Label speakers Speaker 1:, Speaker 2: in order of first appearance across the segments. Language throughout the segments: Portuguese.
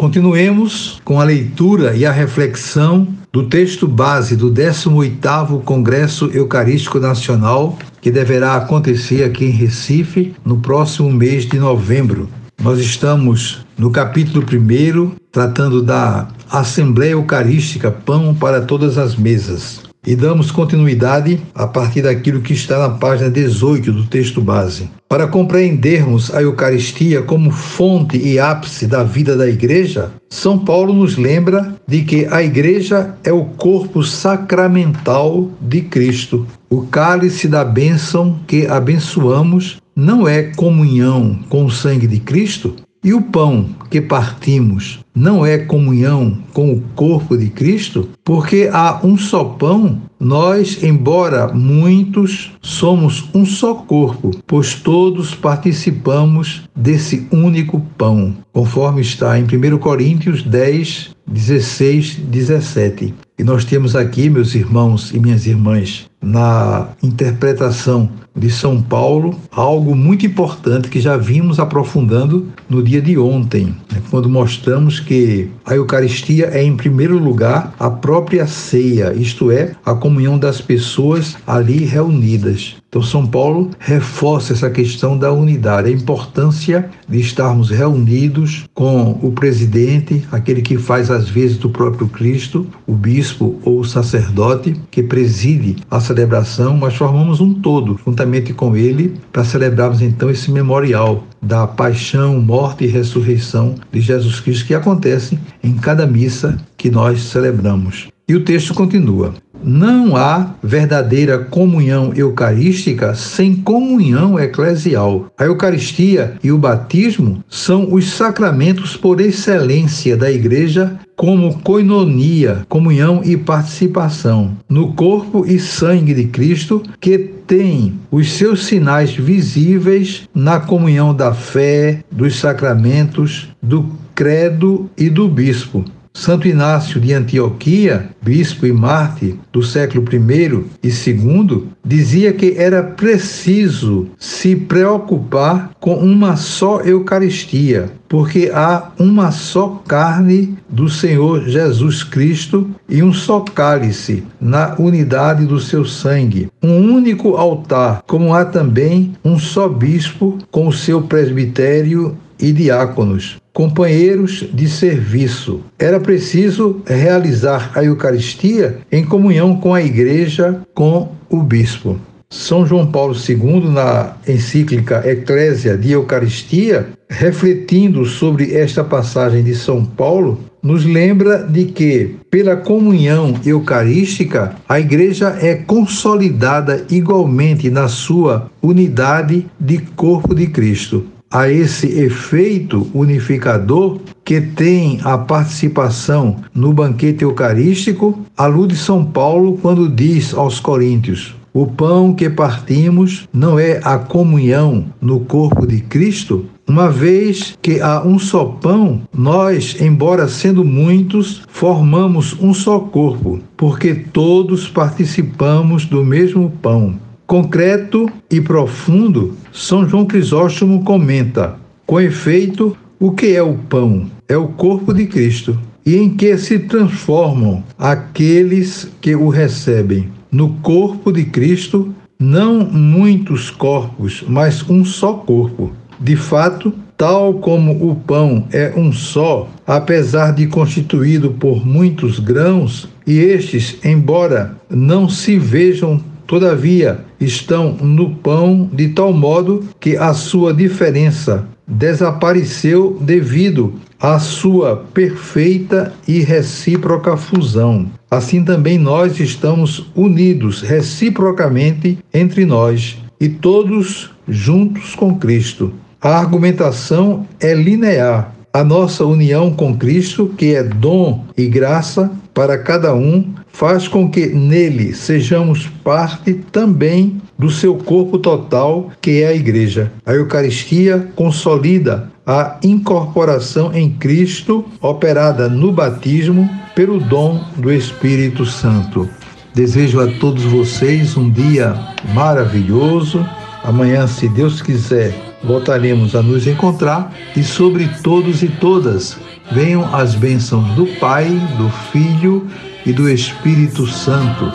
Speaker 1: Continuemos com a leitura e a reflexão do texto base do 18º Congresso Eucarístico Nacional, que deverá acontecer aqui em Recife no próximo mês de novembro. Nós estamos no capítulo 1, tratando da Assembleia Eucarística Pão para Todas as Mesas. E damos continuidade a partir daquilo que está na página 18 do texto base. Para compreendermos a Eucaristia como fonte e ápice da vida da Igreja, São Paulo nos lembra de que a Igreja é o corpo sacramental de Cristo. O cálice da bênção que abençoamos não é comunhão com o sangue de Cristo, e o pão que partimos não é comunhão com o corpo de Cristo? Porque há um só pão, nós, embora muitos, somos um só corpo, pois todos participamos desse único pão, conforme está em 1 Coríntios 10, 16, 17. E nós temos aqui, meus irmãos e minhas irmãs, na interpretação de São Paulo, algo muito importante que já vimos aprofundando no dia de ontem, né, quando mostramos que a Eucaristia é, em primeiro lugar, a própria ceia, isto é, a comunhão das pessoas ali reunidas. Então, São Paulo reforça essa questão da unidade, a importância de estarmos reunidos com o presidente, aquele que faz às vezes do próprio Cristo, o bispo ou o sacerdote que preside a celebração, mas formamos um todo, juntamente com ele, para celebrarmos então esse memorial da paixão, morte e ressurreição de Jesus Cristo que acontece em cada missa que nós celebramos. E o texto continua: Não há verdadeira comunhão eucarística sem comunhão eclesial. A Eucaristia e o batismo são os sacramentos por excelência da Igreja como coinonia, comunhão e participação no corpo e sangue de Cristo, que tem os seus sinais visíveis na comunhão da fé, dos sacramentos, do credo e do bispo. Santo Inácio de Antioquia, bispo e mártir do século I e II, dizia que era preciso se preocupar com uma só Eucaristia, porque há uma só carne do Senhor Jesus Cristo e um só cálice na unidade do seu sangue. Um único altar, como há também um só bispo com o seu presbitério e diáconos, companheiros de serviço. Era preciso realizar a Eucaristia em comunhão com a Igreja, com o bispo. São João Paulo II, na encíclica Eclésia de Eucaristia, refletindo sobre esta passagem de São Paulo, nos lembra de que, pela comunhão eucarística, a Igreja é consolidada igualmente na sua unidade de corpo de Cristo a esse efeito unificador que tem a participação no banquete eucarístico, alude São Paulo quando diz aos Coríntios: o pão que partimos não é a comunhão no corpo de Cristo? Uma vez que há um só pão, nós, embora sendo muitos, formamos um só corpo, porque todos participamos do mesmo pão concreto e profundo, São João Crisóstomo comenta: com efeito, o que é o pão? É o corpo de Cristo, e em que se transformam aqueles que o recebem. No corpo de Cristo, não muitos corpos, mas um só corpo. De fato, tal como o pão é um só, apesar de constituído por muitos grãos, e estes, embora não se vejam Todavia, estão no pão de tal modo que a sua diferença desapareceu devido à sua perfeita e recíproca fusão. Assim também nós estamos unidos reciprocamente entre nós e todos juntos com Cristo. A argumentação é linear. A nossa união com Cristo, que é dom e graça, para cada um, faz com que nele sejamos parte também do seu corpo total, que é a Igreja. A Eucaristia consolida a incorporação em Cristo, operada no batismo pelo dom do Espírito Santo. Desejo a todos vocês um dia maravilhoso. Amanhã, se Deus quiser, voltaremos a nos encontrar e sobre todos e todas venham as bênçãos do Pai, do Filho e do Espírito Santo.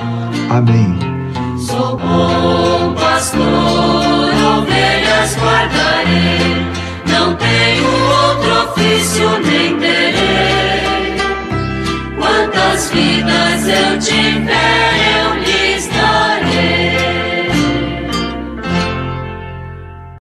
Speaker 1: Amém.
Speaker 2: Sou bom pastor, ovelhas guardarei, não tenho outro ofício nem terei. Quantas vidas eu tiver